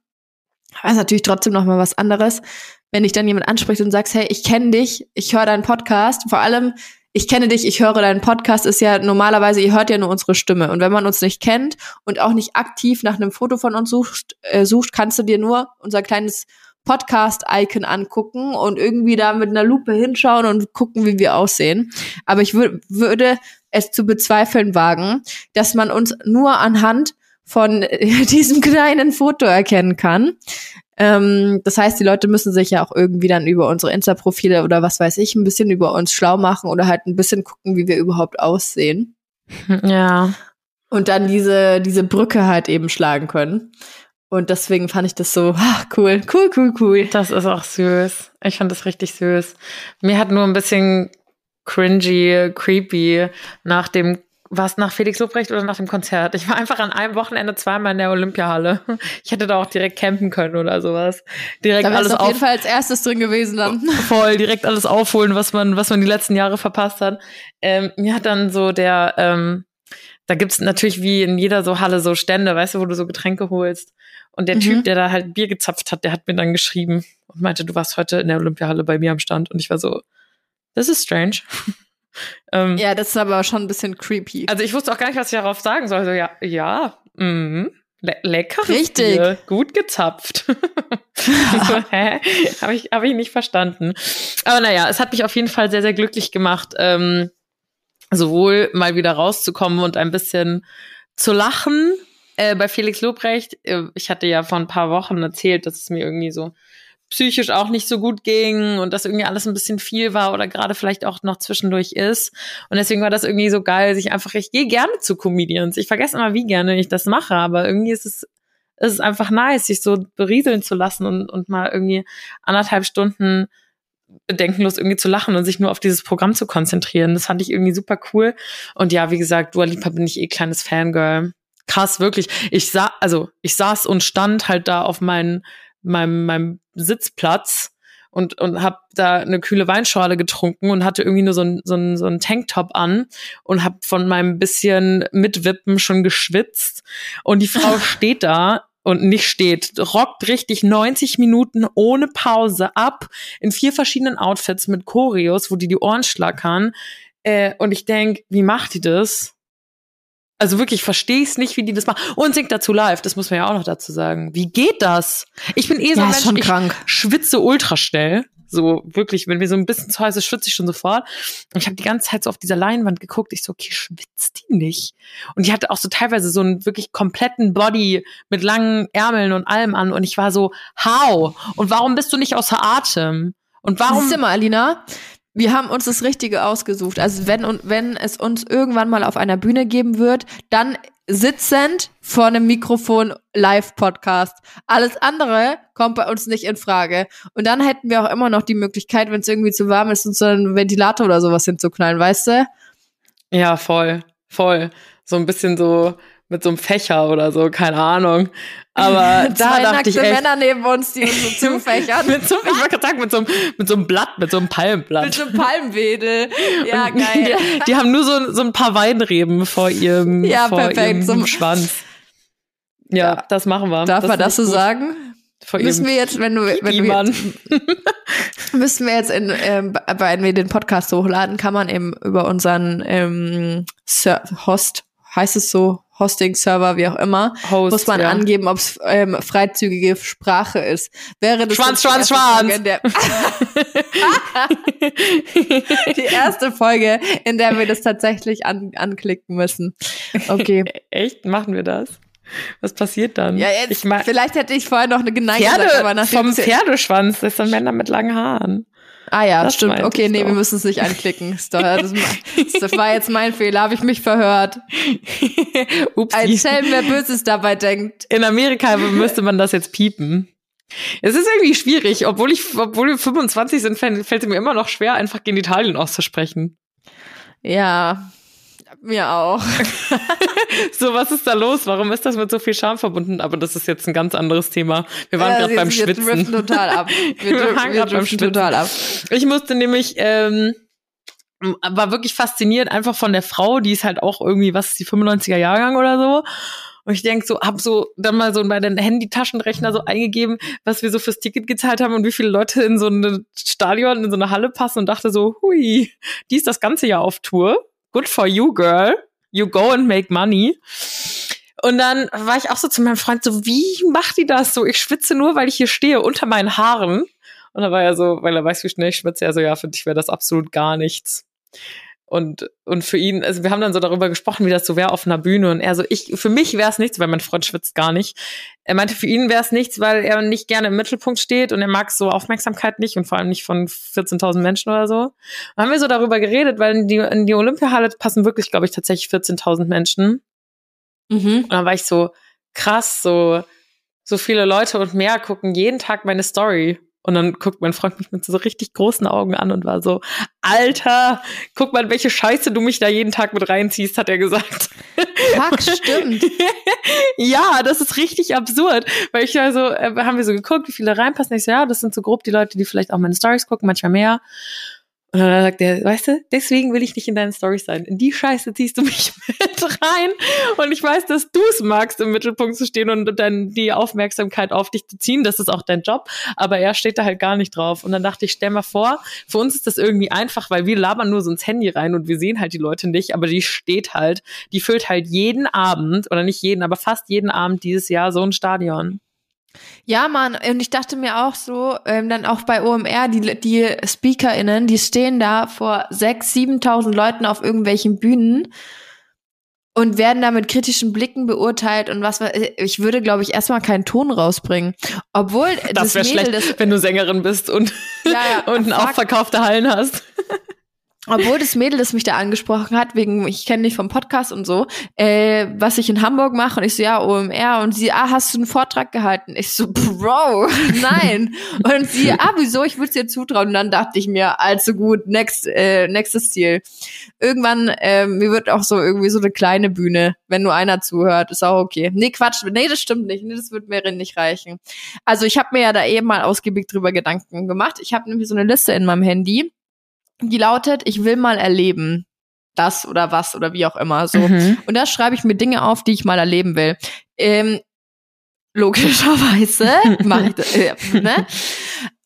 Aber es ist natürlich trotzdem noch mal was anderes, wenn dich dann jemand anspricht und sagst, hey, ich kenne dich, ich höre deinen Podcast. Vor allem, ich kenne dich, ich höre deinen Podcast, ist ja normalerweise, ihr hört ja nur unsere Stimme. Und wenn man uns nicht kennt und auch nicht aktiv nach einem Foto von uns sucht, äh, sucht kannst du dir nur unser kleines Podcast-Icon angucken und irgendwie da mit einer Lupe hinschauen und gucken, wie wir aussehen. Aber ich wür würde es zu bezweifeln wagen, dass man uns nur anhand von äh, (laughs) diesem kleinen Foto erkennen kann. Ähm, das heißt, die Leute müssen sich ja auch irgendwie dann über unsere Insta-Profile oder was weiß ich ein bisschen über uns schlau machen oder halt ein bisschen gucken, wie wir überhaupt aussehen. (laughs) Ja. Und dann diese, diese Brücke halt eben schlagen können. Und deswegen fand ich das so ach, (laughs) cool, cool, cool, cool. Das ist auch süß. Ich fand das richtig süß. Mir hat nur ein bisschen cringy, creepy nach dem, was nach Felix Lobrecht oder nach dem Konzert. Ich war einfach an einem Wochenende zweimal in der Olympiahalle. (laughs) Ich hätte da auch direkt campen können oder sowas. Direkt Da alles auf jeden Fall als erstes drin gewesen dann. voll, direkt alles aufholen, was man, was man die letzten Jahre verpasst hat. Ähm, mir hat dann so der, ähm, da gibt's natürlich wie in jeder so Halle so Stände, weißt du, wo du so Getränke holst. Und der Mhm. Typ, der da halt Bier gezapft hat, der hat mir dann geschrieben und meinte, du warst heute in der Olympiahalle bei mir am Stand. Und ich war so, das ist strange. (laughs) ähm, Ja, das ist aber schon ein bisschen creepy. Also ich wusste auch gar nicht, was ich darauf sagen soll. So, ja, ja, mhm. Le leckeres Richtig. Bier, gut gezapft. so, (laughs) hä? Habe ich, hab ich nicht verstanden. Aber naja, es hat mich auf jeden Fall sehr, sehr glücklich gemacht, ähm, sowohl mal wieder rauszukommen und ein bisschen zu lachen. Äh, bei Felix Lobrecht, äh, ich hatte ja vor ein paar Wochen erzählt, dass es mir irgendwie so psychisch auch nicht so gut ging und dass irgendwie alles ein bisschen viel war oder gerade vielleicht auch noch zwischendurch ist. Und deswegen war das irgendwie so geil, sich einfach, ich gehe gerne zu Comedians. Ich vergesse immer, wie gerne ich das mache, aber irgendwie ist es, ist es einfach nice, sich so berieseln zu lassen und, und mal irgendwie anderthalb Stunden bedenkenlos irgendwie zu lachen und sich nur auf dieses Programm zu konzentrieren. Das fand ich irgendwie super cool. Und ja, wie gesagt, Dua Lipa bin ich eh kleines Fangirl. Krass, wirklich. Ich sah, also ich saß und stand halt da auf meinen meinem, meinem Sitzplatz und, und habe da eine kühle Weinschorle getrunken und hatte irgendwie nur so ein, so ein, so ein Tanktop an und habe von meinem bisschen Mitwippen schon geschwitzt. Und die Frau (laughs) steht da und nicht steht, rockt richtig 90 Minuten ohne Pause ab in vier verschiedenen Outfits mit Choreos, wo die die Ohren schlackern. Äh, und ich denk, wie macht die das? Also wirklich, verstehe ich es nicht, wie die das machen. Und singt dazu live, das muss man ja auch noch dazu sagen. Wie geht das? Ich bin eh so ja, ein Mensch, schon ich krank. schwitze ultra schnell. So wirklich, wenn mir so ein bisschen zu heiß ist, schwitze ich schon sofort. Und ich habe die ganze Zeit so auf dieser Leinwand geguckt. Ich so, okay, schwitzt die nicht? Und die hatte auch so teilweise so einen wirklich kompletten Body mit langen Ärmeln und allem an. Und ich war so, how? Und warum bist du nicht außer Atem? Und warum? Siehst du mal, Alina, wir haben uns das Richtige ausgesucht. Also wenn und wenn es uns irgendwann mal auf einer Bühne geben wird, dann sitzend vor einem Mikrofon Live-Podcast. Alles andere kommt bei uns nicht in Frage. Und dann hätten wir auch immer noch die Möglichkeit, wenn es irgendwie zu warm ist, uns so einen Ventilator oder sowas hinzuknallen, weißt du? Ja, voll, voll. So ein bisschen so mit so einem Fächer oder so, keine Ahnung. Aber (laughs) da Zwei dachte nackte ich echt, Männer neben uns, die uns so (laughs) zufächern. mit so, ich wollte gerade sagen, mit so, einem, mit so einem Blatt, mit so einem Palmblatt. Mit so einem Palmwedel. (laughs) Ja, Und geil. Die, die haben nur so, so ein paar Weinreben vor ihrem, Ja, vor perfekt. ihrem So- Schwanz. Ja, Ja. das machen wir. Darf man das so gut. sagen? Vor Müssen wir jetzt, wenn du, wenn du jetzt, müssen wir jetzt in, ähm, wenn wir den Podcast hochladen, kann man eben über unseren ähm, Host, heißt es so, Hosting-Server, wie auch immer, Host, muss man ja. angeben, ob es ähm, freizügige Sprache ist. Wäre das Schwanz, Schwanz, der, (laughs) die erste Folge, in der wir das tatsächlich an, anklicken müssen. Okay. (laughs) Echt? Machen wir das? Was passiert dann? Ja, jetzt, ich mein, vielleicht hätte ich vorher noch eine geneigt gesagt, aber vom Pferdeschwanz, das sind Männer mit langen Haaren. Ah ja, Das stimmt. Okay, nee, doch. wir müssen es nicht anklicken. Das, war jetzt mein Fehler, habe ich mich verhört. Ups. Ein Schelm, wer Böses dabei denkt. In Amerika müsste man das jetzt piepen. Es ist irgendwie schwierig, obwohl ich, obwohl wir 25 sind, fällt fällt es mir immer noch schwer, einfach Genitalien auszusprechen. Ja, mir auch. (laughs) So, was ist da los? Warum ist das mit so viel Scham verbunden? Aber das ist jetzt ein ganz anderes Thema. Wir waren Ja, gerade beim (laughs) wir- Wir Schwitzen. total ab. Wir, Wir waren grad beim Schwitzen. total ab. Ich musste nämlich, ähm, war wirklich fasziniert einfach von der Frau, die ist halt auch irgendwie, was ist die 95er Jahrgang oder so. Und ich denk so, hab so dann mal so bei den Handy-Taschenrechner so eingegeben, was wir so fürs Ticket gezahlt haben und wie viele Leute in so ein Stadion, in so eine Halle passen und dachte so, hui, die ist das ganze Jahr auf Tour. Good for you, girl. You go and make money. Und dann war ich auch so zu meinem Freund so, wie macht die das so? Ich schwitze nur, weil ich hier stehe unter meinen Haaren. Und da war er so, weil er weiß, wie schnell ich schwitze, er so, ja, für dich wäre das absolut gar nichts. Und, und für ihn, also wir haben dann so darüber gesprochen, wie das so wäre auf einer Bühne. Und er so, ich, für mich wäre es nichts, weil mein Freund schwitzt gar nicht. Er meinte, für ihn wäre es nichts, weil er nicht gerne im Mittelpunkt steht und er mag so Aufmerksamkeit nicht und vor allem nicht von 14.000 Menschen oder so. Dann haben wir so darüber geredet, weil in die, in die Olympiahalle passen wirklich, glaube ich, tatsächlich 14.000 Menschen. Mhm. Und dann war ich so, krass, so, so viele Leute und mehr gucken jeden Tag meine Story. Und dann guckt mein Freund mich mit so richtig großen Augen an und war so, Alter, guck mal, welche Scheiße du mich da jeden Tag mit reinziehst, hat er gesagt. Fuck, (laughs) stimmt. ja, das ist richtig absurd. Weil ich also, äh, haben wir so geguckt, wie viele reinpassen. Ich so, ja, das sind so grob die Leute, die vielleicht auch meine Stories gucken, manchmal mehr. Und dann sagt er, weißt du, deswegen will ich nicht in deinen Stories sein. In die Scheiße ziehst du mich (laughs) mit rein. Und ich weiß, dass du es magst, im Mittelpunkt zu stehen und dann die Aufmerksamkeit auf dich zu ziehen. Das ist auch dein Job. Aber er steht da halt gar nicht drauf. Und dann dachte ich, stell mal vor, für uns ist das irgendwie einfach, weil wir labern nur so ins Handy rein und wir sehen halt die Leute nicht. Aber die steht halt, die füllt halt jeden Abend, oder nicht jeden, aber fast jeden Abend dieses Jahr so ein Stadion. Ja, Mann, und ich dachte mir auch so, ähm, dann auch bei OMR, die, die SpeakerInnen, die stehen da vor 6.000, 7.000 Leuten auf irgendwelchen Bühnen und werden da mit kritischen Blicken beurteilt und was ich. Würde glaube ich erstmal keinen Ton rausbringen. Obwohl das, das wäre schlecht das, wenn du Sängerin bist und ja, ja, (laughs) und auch verkaufte Hallen hast obwohl das Mädel, das mich da angesprochen hat, wegen, ich kenne dich vom Podcast und so, äh, was ich in Hamburg mache und ich so, ja, OMR und sie, ah, hast du einen Vortrag gehalten? Ich so, Bro, (laughs) nein. und sie, ah, wieso, ich würde es dir zutrauen. Und dann dachte ich mir, allzu gut, next, äh, nächstes Ziel. Irgendwann, äh, mir wird auch so irgendwie so eine kleine Bühne, wenn nur einer zuhört, ist auch okay. Nee, Quatsch, nee, das stimmt nicht, nee, das wird mir nicht reichen. Also ich habe mir ja da eben mal ausgiebig drüber Gedanken gemacht. Ich habe nämlich so eine Liste in meinem Handy die lautet, ich will mal erleben. Das oder was oder wie auch immer so. Mhm. Und da schreibe ich mir Dinge auf, die ich mal erleben will. Ähm, logischerweise (laughs) mache ich das. Äh, ne?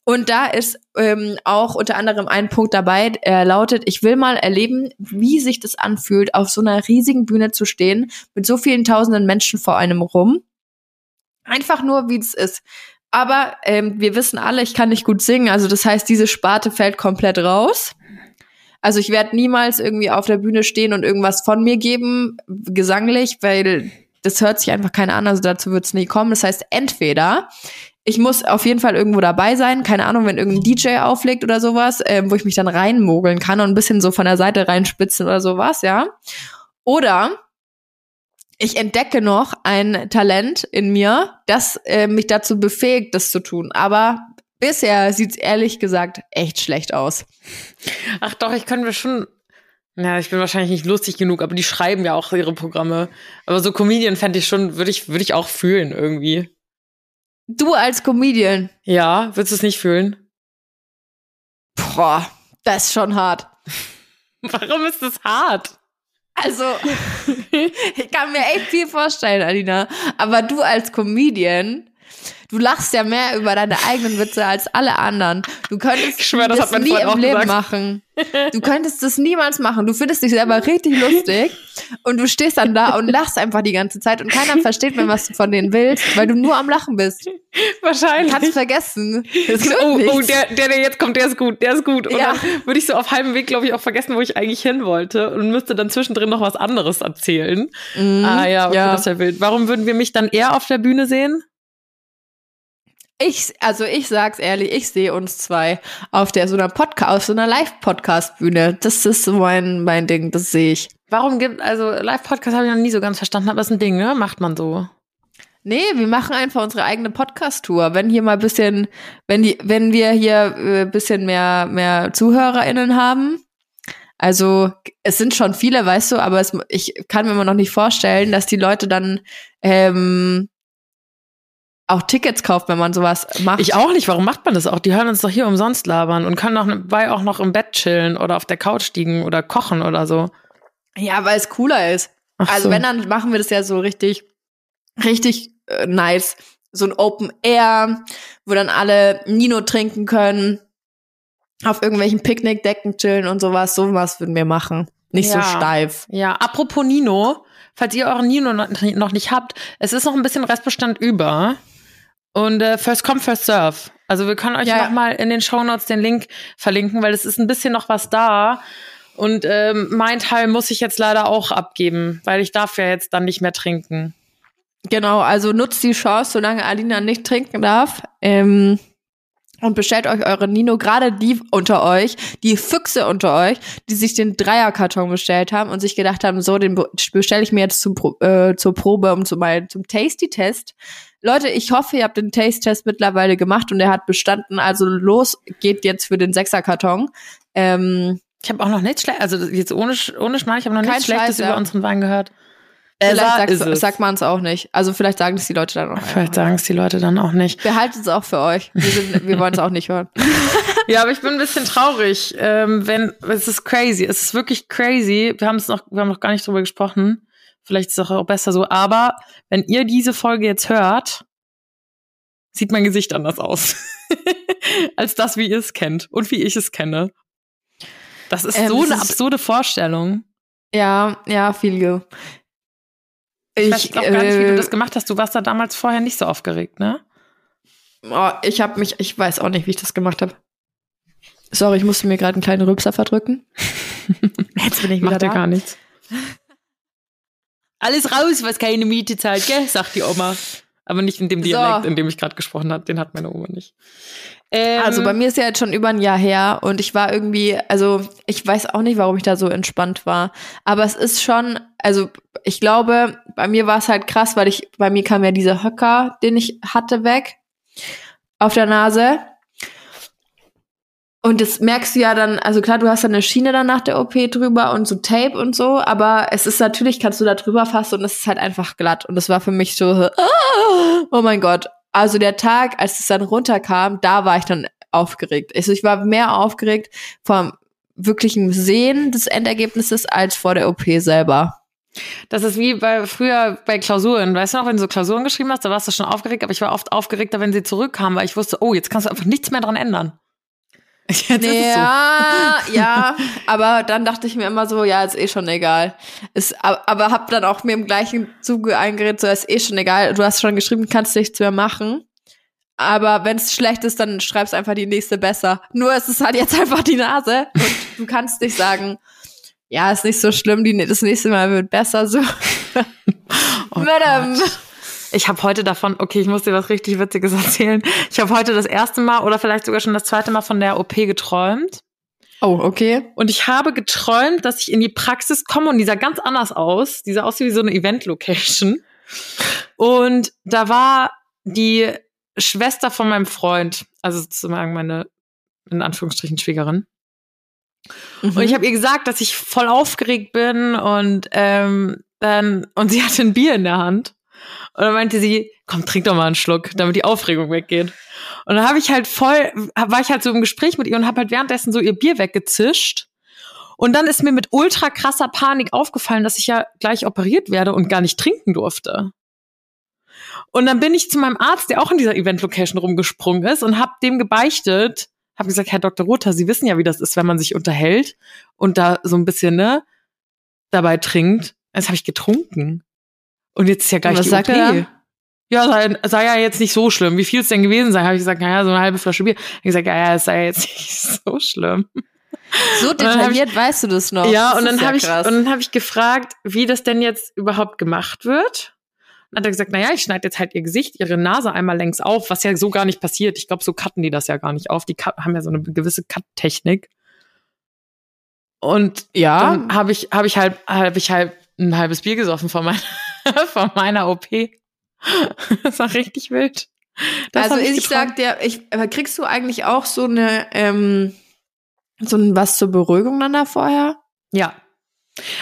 Und da ist ähm, auch unter anderem ein Punkt dabei, er lautet, ich will mal erleben, wie sich das anfühlt, auf so einer riesigen Bühne zu stehen, mit so vielen tausenden Menschen vor einem rum. Einfach nur, wie es ist. Aber ähm, wir wissen alle, ich kann nicht gut singen, also das heißt, diese Sparte fällt komplett raus. Also ich werde niemals irgendwie auf der Bühne stehen und irgendwas von mir geben, gesanglich, weil das hört sich einfach keiner an, also dazu wird es nie kommen. Das heißt, entweder ich muss auf jeden Fall irgendwo dabei sein, keine Ahnung, wenn irgendein DJ auflegt oder sowas, äh, wo ich mich dann reinmogeln kann und ein bisschen so von der Seite reinspitzen oder sowas, ja. Oder ich entdecke noch ein Talent in mir, das äh, mich dazu befähigt, das zu tun. Aber Bisher sieht's ehrlich gesagt echt schlecht aus. Ach doch, ich können wir schon. Ja, ich bin wahrscheinlich nicht lustig genug, aber die schreiben ja auch ihre Programme. Aber so Comedian fände ich schon, würde ich, würde ich auch fühlen irgendwie. Du als Comedian? Ja, würdest du es nicht fühlen? Boah, das ist schon hart. (laughs) Warum ist das hart? Also, (laughs) ich kann mir echt viel vorstellen, Alina. Aber du als Comedian, Du lachst ja mehr über deine eigenen Witze als alle anderen. Du könntest ich schwör, das, das nie im Leben gesagt. machen. Du könntest das niemals machen. Du findest dich selber richtig lustig und du stehst dann da und lachst einfach die ganze Zeit und keiner versteht mehr, was du von denen willst, weil du nur am Lachen bist. Wahrscheinlich. Du kannst vergessen. Oh, oh der, der, der jetzt kommt, der ist gut, der ist gut. Und ja. dann würde ich so auf halbem Weg, glaube ich, auch vergessen, wo ich eigentlich hin wollte und müsste dann zwischendrin noch was anderes erzählen. Mhm, ah ja, okay, ja. das ist ja wild. Warum würden wir mich dann eher auf der Bühne sehen? Ich, also ich sag's ehrlich, ich sehe uns zwei auf der so einer Podcast, auf so einer Live-Podcast-Bühne. Das ist so mein, mein Ding, das sehe ich. Warum gibt, also Live-Podcast habe ich noch nie so ganz verstanden, aber das ist ein Ding, ne? Macht man so. Nee, wir machen einfach unsere eigene Podcast-Tour. Wenn hier mal bisschen, wenn die, wenn wir hier äh, bisschen mehr, mehr ZuhörerInnen haben. Also, es sind schon viele, weißt du, aber es, ich kann mir immer noch nicht vorstellen, dass die Leute dann ähm, auch Tickets kauft, wenn man sowas macht. Ich auch nicht. Warum macht man das auch? Die hören uns doch hier umsonst labern und können dabei auch noch im Bett chillen oder auf der Couch liegen oder kochen oder so. Ja, weil es cooler ist. Ach also so. wenn, dann machen wir das ja so richtig, richtig äh, nice. So ein Open Air, wo dann alle Nino trinken können, auf irgendwelchen Picknickdecken chillen und sowas. Sowas würden wir machen. Nicht ja. so steif. Ja, apropos Nino, falls ihr euren Nino noch nicht habt, es ist noch ein bisschen Restbestand über. Und äh, First Come, First Serve. Also wir können euch ja. noch mal in den Show Notes den Link verlinken, weil es ist ein bisschen noch was da. Und ähm, mein Teil muss ich jetzt leider auch abgeben, weil ich darf ja jetzt dann nicht mehr trinken. Genau, also nutzt die Chance, solange Alina nicht trinken darf. Ähm, und bestellt euch eure Nino, gerade die unter euch, die Füchse unter euch, die sich den Dreierkarton bestellt haben und sich gedacht haben, so, den bestelle ich mir jetzt zum, äh, zur Probe, um zu mal zum Tasty-Test Leute, ich hoffe, ihr habt den Taste-Test mittlerweile gemacht und er hat bestanden. Also los geht jetzt für den Sechserkarton. Ähm, ich habe auch noch nichts Schlechtes, also jetzt ohne, ohne Schmarrn, ich habe noch nichts Schlechtes Scheiß, über unseren Wein gehört. Vielleicht sagt, sagt man es auch nicht. Also vielleicht sagen es die Leute dann auch nicht. Vielleicht sagen es die Leute dann auch nicht. Behaltet es auch für euch. Wir, wir wollen es auch nicht hören. (laughs) ja, aber ich bin ein bisschen traurig, ähm, wenn es ist crazy. Es ist wirklich crazy. Wir haben es noch, wir haben noch gar nicht drüber gesprochen. Vielleicht ist es auch besser so. Aber wenn ihr diese Folge jetzt hört, sieht mein Gesicht anders aus. (laughs) Als das, wie ihr es kennt und wie ich es kenne. Das ist ähm, so eine absurde Vorstellung. Ja, ja, viel. Ich, ich weiß auch gar nicht, wie du das gemacht hast. Du warst da damals vorher nicht so aufgeregt, ne? Oh, ich habe mich, ich weiß auch nicht, wie ich das gemacht habe. Sorry, ich musste mir gerade einen kleinen Rübser verdrücken. (laughs) Jetzt bin ich wieder Macht da. ja gar nichts. Alles raus, was keine Miete zahlt, gell? sagt die Oma. Aber nicht in dem Dialekt, so. in dem ich gerade gesprochen habe. Den hat meine Oma nicht. Ähm, also bei mir ist ja jetzt schon über ein Jahr her und ich war irgendwie, also ich weiß auch nicht, warum ich da so entspannt war. Aber es ist schon, also ich glaube, bei mir war es halt krass, weil ich, bei mir kam ja dieser Höcker, den ich hatte, weg auf der Nase. Und das merkst du ja dann, also klar, du hast dann eine Schiene dann nach der OP drüber und so Tape und so, aber es ist natürlich, kannst du da drüber fassen und es ist halt einfach glatt. Und das war für mich so, (laughs) oh mein Gott. Also der Tag, als es dann runterkam, da war ich dann aufgeregt. Also ich war mehr aufgeregt vom wirklichen Sehen des Endergebnisses als vor der OP selber. Das ist wie bei früher bei Klausuren. Weißt du noch, wenn du so Klausuren geschrieben hast, da warst du schon aufgeregt, aber ich war oft aufgeregter, wenn sie zurückkamen, weil ich wusste, oh, jetzt kannst du einfach nichts mehr dran ändern. (laughs) Ja, so. ja, (laughs) aber dann dachte ich mir immer so, ja, ist eh schon egal. Ist, aber hab dann auch mir im gleichen Zuge eingeredet, so ist eh schon egal. Du hast schon geschrieben, kannst nichts mehr machen. Aber wenn es schlecht ist, dann schreibst einfach die nächste besser. Nur es ist halt jetzt einfach die Nase und du kannst nicht sagen, ja, ist nicht so schlimm, die, das nächste Mal wird besser so. (laughs) oh Madame. Gott. Ich habe heute davon, okay, ich muss dir was richtig Witziges (laughs) erzählen. Ich habe heute das erste Mal oder vielleicht sogar schon das zweite Mal von der OP geträumt. Oh, okay. Und ich habe geträumt, dass ich in die Praxis komme und die sah ganz anders aus. Die sah aus wie so eine Event-Location. Und da war die Schwester von meinem Freund, also sozusagen meine, in Anführungsstrichen, Schwiegerin. Mhm. Und ich habe ihr gesagt, dass ich voll aufgeregt bin und ähm, dann und sie hatte ein Bier in der Hand. Und dann meinte sie, komm, trink doch mal einen Schluck, damit die Aufregung weggeht. Und dann habe ich halt voll, war ich halt so im Gespräch mit ihr und habe halt währenddessen so ihr Bier weggezischt. Und dann ist mir mit ultra krasser Panik aufgefallen, dass ich ja gleich operiert werde und gar nicht trinken durfte. Und dann bin ich zu meinem Arzt, der auch in dieser Event-Location rumgesprungen ist, und habe dem gebeichtet, habe gesagt, Herr Dr. Rother, Sie wissen ja, wie das ist, wenn man sich unterhält und da so ein bisschen ne dabei trinkt. Das habe ich getrunken. Und jetzt ist ja gleich was die sagt OP. Er ja, sei, sei ja jetzt nicht so schlimm. Wie viel es denn gewesen sei, habe ich gesagt, naja, so eine halbe Flasche Bier. Ich gesagt, ja, ja, es sei jetzt (laughs) nicht so schlimm. So detailliert ich, weißt du das noch. Ja, das und dann habe ich und dann habe ich gefragt, wie das denn jetzt überhaupt gemacht wird. Dann hat er gesagt, naja, ich schneide jetzt halt ihr Gesicht, ihre Nase einmal längs auf, was ja so gar nicht passiert. Ich glaube, so cutten die das ja gar nicht auf. Die haben ja so eine gewisse Cut-Technik. Und ja, dann habe ich, habe ich halt, habe ich halt ein halbes Bier gesoffen von meiner, (laughs) von meiner OP. (laughs) das war richtig wild. Das also ich, ich sag dir, ich, aber kriegst du eigentlich auch so eine, ähm, so ein was zur Beruhigung dann da vorher? Ja.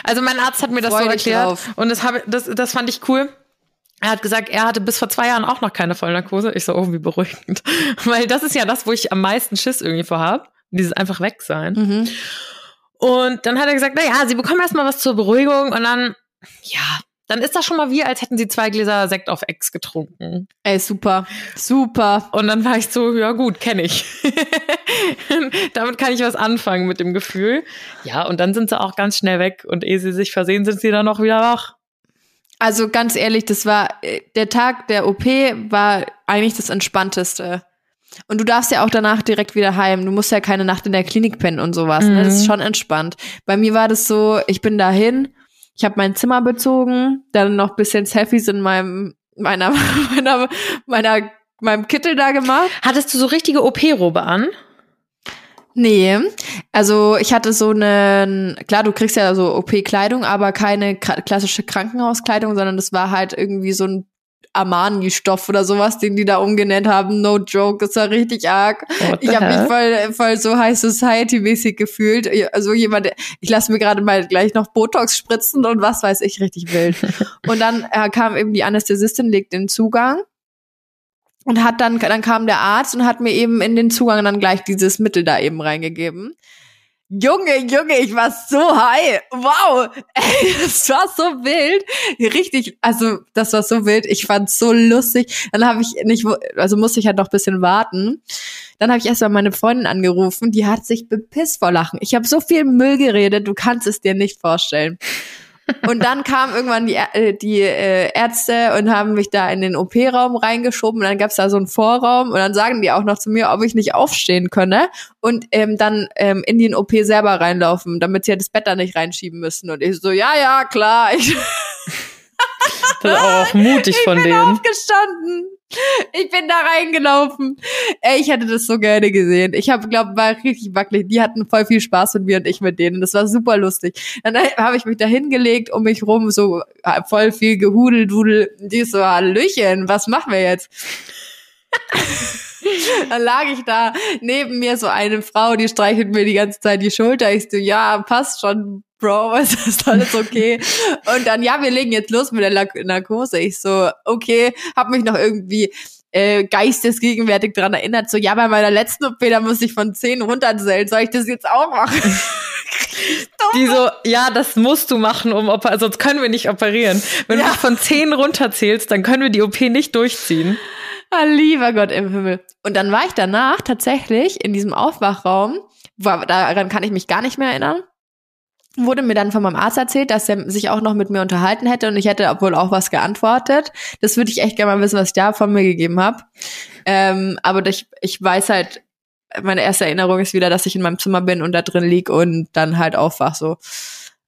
Also mein Arzt hat mir das Freu so erklärt drauf. und das, hab, das, das fand ich cool. Er hat gesagt, er hatte bis vor zwei Jahren auch noch keine Vollnarkose. Ich so, oh, wie beruhigend. (laughs) Weil das ist ja das, wo ich am meisten Schiss irgendwie vorhab. Dieses einfach weg sein. Mhm. Und dann hat er gesagt, na ja, sie bekommen erstmal was zur Beruhigung und dann, ja, dann ist das schon mal wie, als hätten sie zwei Gläser Sekt auf Ex getrunken. Ey, super, super. Und dann war ich so, ja gut, kenne ich. (laughs) Damit kann ich was anfangen mit dem Gefühl. Ja, und dann sind sie auch ganz schnell weg und ehe sie sich versehen, sind sie dann noch wieder wach. Also ganz ehrlich, das war äh, der Tag der OP war eigentlich das entspannteste. Und du darfst ja auch danach direkt wieder heim. Du musst ja keine Nacht in der Klinik pennen und sowas. Mhm. Ne? Das ist mhm. schon entspannt. Bei mir war das so, ich bin dahin, ich habe mein Zimmer bezogen, dann noch bisschen Selfies in meinem meiner (laughs) meiner meiner meinem Kittel da gemacht. Hattest du so richtige OP-Robe an? Nee, also ich hatte so eine, klar, du kriegst ja so OP-Kleidung, aber keine klassische Krankenhauskleidung, sondern das war halt irgendwie so ein Armani-Stoff oder sowas, den die da umgenannt haben. No joke, das war richtig arg. Ich habe mich voll, voll so High Society-mäßig gefühlt. Also jemand, ich lasse mir gerade mal gleich noch Botox spritzen und was weiß ich, richtig wild. (laughs) und dann äh, kam eben die Anästhesistin, legt den Zugang und hat dann, dann kam der Arzt und hat mir eben in den Zugang dann gleich dieses Mittel da eben reingegeben. Junge, Junge, ich war so high. Wow, ey, das war so wild. Richtig, also das war so wild. Ich fand's so lustig. Dann habe ich nicht, also musste ich halt noch bisschen warten. Dann habe ich erstmal meine Freundin angerufen, die hat sich bepisst vor Lachen. Ich habe so viel Müll geredet, du kannst es dir nicht vorstellen. Und dann kamen irgendwann die, äh, die äh, Ärzte und haben mich da in den OP-Raum reingeschoben. Und dann gab's da so einen Vorraum. Und dann sagen die auch noch zu mir, ob ich nicht aufstehen könne und ähm, dann ähm, in den OP selber reinlaufen, damit sie ja das Bett da nicht reinschieben müssen. Und ich so, ja, ja, klar. Ich das ist auch mutig (laughs) ich von bin denen. aufgestanden. Ich bin da reingelaufen. Ey, ich hätte das so gerne gesehen. Ich habe, glaube, war richtig wackelig. Die hatten voll viel Spaß mit mir und ich mit denen. Das war super lustig. Dann habe ich mich da hingelegt, um mich rum, so voll viel gehudeldudel. Die so, Hallöchen, was machen wir jetzt? (laughs) Dann lag ich da neben mir so eine Frau, die streichelt mir die ganze Zeit die Schulter. Ich so, ja, passt schon, Bro, (laughs) was ist alles okay? Und dann, ja, wir legen jetzt los mit der Narkose. Ich so, okay, hab mich noch irgendwie äh, geistesgegenwärtig dran erinnert, so, ja, bei meiner letzten OP, da muss ich von 10 runterzählen. Soll ich das jetzt auch machen? (laughs) Die so, ja, das musst du machen, um sonst können wir nicht operieren. Wenn Ja. du von 10 runterzählst, dann können wir die OP nicht durchziehen. Ah, lieber Gott im Himmel. Und dann war ich danach tatsächlich in diesem Aufwachraum, war, daran kann ich mich gar nicht mehr erinnern. Wurde mir dann von meinem Arzt erzählt, dass er sich auch noch mit mir unterhalten hätte und ich hätte wohl auch was geantwortet. Das würde ich echt gerne mal wissen, was ich da von mir gegeben habe. Ähm, aber ich, ich weiß halt, meine erste Erinnerung ist wieder, dass ich in meinem Zimmer bin und da drin lieg und dann halt aufwach so.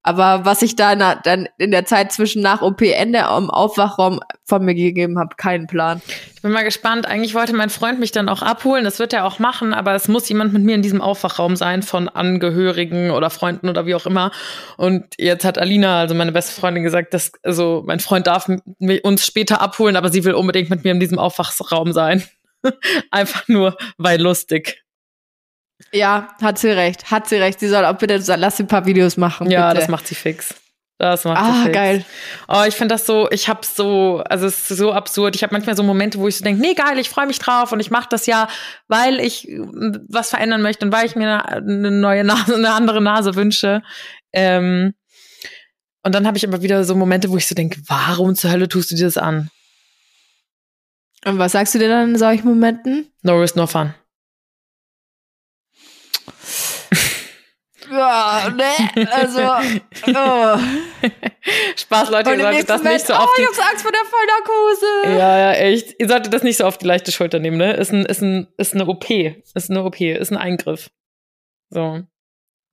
Aber was ich da na, dann in der Zeit zwischen nach OP-Ende im Aufwachraum von mir gegeben habe, keinen Plan. Ich bin mal gespannt. Eigentlich wollte mein Freund mich dann auch abholen. Das wird er auch machen, aber es muss jemand mit mir in diesem Aufwachraum sein von Angehörigen oder Freunden oder wie auch immer. Und jetzt hat Alina, also meine beste Freundin, gesagt, dass also mein Freund darf uns später abholen, aber sie will unbedingt mit mir in diesem Aufwachraum sein. (laughs) Einfach nur, weil lustig. Ja, hat sie recht. Hat sie recht. Sie soll auch bitte, lass sie ein paar Videos machen. Ja, bitte. das macht sie fix. Das macht sie Ah, fix. geil. Oh, ich finde das so, ich habe so, also es ist so absurd. Ich habe manchmal so Momente, wo ich so denke, nee, geil, ich freue mich drauf und ich mache das ja, weil ich mm, was verändern möchte und weil ich mir eine, eine neue Nase, eine andere Nase wünsche. Ähm, und dann habe ich aber wieder so Momente, wo ich so denke, warum zur Hölle tust du dir das an? Und was sagst du dir dann in solchen Momenten? No risk, no fun. Ja, ne, also, (laughs) oh. Spaß, Leute, ihr im solltet das nicht so auf oh, die ich hab's Angst vor der Vollnarkose. Ja, ja, echt. Ihr solltet das nicht so auf die leichte Schulter nehmen, ne? Ist ein, ist ein, ist eine OP. Ist eine OP, ist ein Eingriff. So.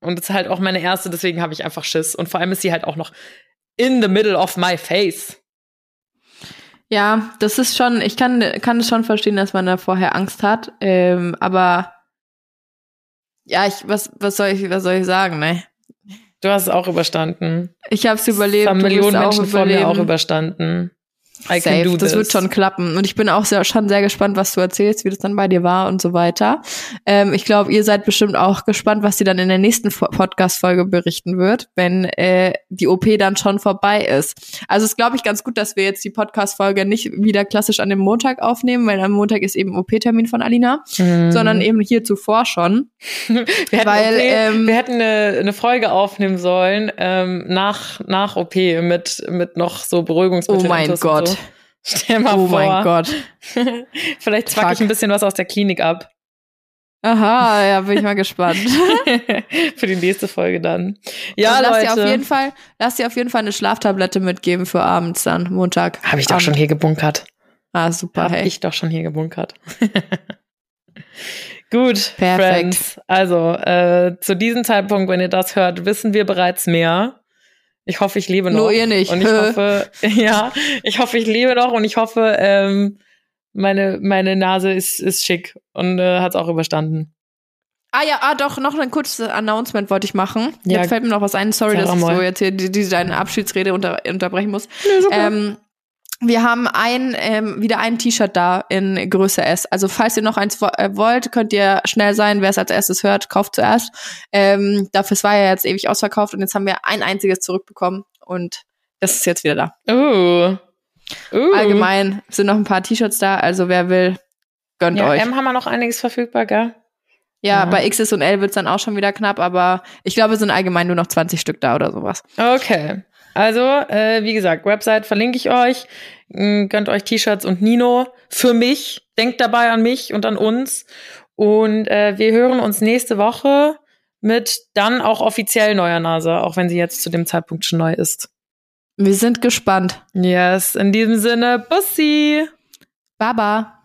Und es ist halt auch meine erste, deswegen habe ich einfach Schiss. Und vor allem ist sie halt auch noch in the middle of my face. Ja, das ist schon, ich kann, kann es schon verstehen, dass man da vorher Angst hat. Ähm, aber ja, ich, was, was soll ich, was soll ich sagen, ne? Du hast es auch überstanden. Ich hab's überlebt. Das haben Millionen Menschen vor mir auch überleben. überstanden. I can Safe, do das this. wird schon klappen. Und ich bin auch sehr, schon sehr gespannt, was du erzählst, wie das dann bei dir war und so weiter. Ähm, ich glaube, ihr seid bestimmt auch gespannt, was sie dann in der nächsten Fo- Podcast-Folge berichten wird, wenn äh, die OP dann schon vorbei ist. Also es ist, glaube ich, ganz gut, dass wir jetzt die Podcast-Folge nicht wieder klassisch an dem Montag aufnehmen, weil am Montag ist eben OP-Termin von Alina, Mhm. sondern eben hier zuvor schon. (laughs) wir hätten, weil, OP, ähm, wir hätten eine, eine Folge aufnehmen sollen ähm, nach, nach OP mit, mit noch so Oh Beruhigungsmitteln. mein Intus und Gott. (laughs) Stell mal Oh vor. mein Gott. (laughs) Vielleicht zwack ich Fuck. ein bisschen was aus der Klinik ab. Aha, ja, bin ich mal gespannt. (laughs) für die nächste Folge dann. Ja, Und lass Leute. dir auf jeden Fall, lass dir auf jeden Fall eine Schlaftablette mitgeben für abends dann, Montag. Habe ich doch schon hier gebunkert. Ah, super, Habe hey. ich doch schon hier gebunkert. Gut, Perfekt. Friends. Also, äh, zu diesem Zeitpunkt, wenn ihr das hört, wissen wir bereits mehr. Ich hoffe, ich lebe noch. Nur ihr nicht. Und ich (laughs) hoffe, (laughs) ja, ich hoffe, ich lebe noch und ich hoffe, ähm, meine, meine Nase ist, ist schick und äh, hat es auch überstanden. Ah ja, ah doch, noch ein kurzes Announcement wollte ich machen. Ja. Jetzt fällt mir noch was ein. Sorry, dass ich so jetzt hier die, diese deine Abschiedsrede unter, unterbrechen muss. Ähm, wir haben ein, ähm, wieder ein T-Shirt da in Größe S. Also falls ihr noch eins äh, wollt, könnt ihr schnell sein. Wer es als erstes hört, kauft zuerst. Ähm, dafür es war ja jetzt ewig ausverkauft und jetzt haben wir ein einziges zurückbekommen und das ist jetzt wieder da. Uh. Uh. Allgemein sind noch ein paar T-Shirts da, also wer will, gönnt Ja, euch. M haben wir noch einiges verfügbar, gell? ja, ja. bei XS und L wird's dann auch schon wieder knapp, aber ich glaube, es sind allgemein nur noch 20 Stück da oder sowas. Okay. Also, äh, wie gesagt, Website verlinke ich euch. Mm, Gönnt euch T-Shirts und Nino für mich. Denkt dabei an mich und an uns. Und äh, wir hören uns nächste Woche mit dann auch offiziell neuer Nase, auch wenn sie jetzt zu dem Zeitpunkt schon neu ist. Wir sind gespannt. Yes, in diesem Sinne, Bussi. Baba.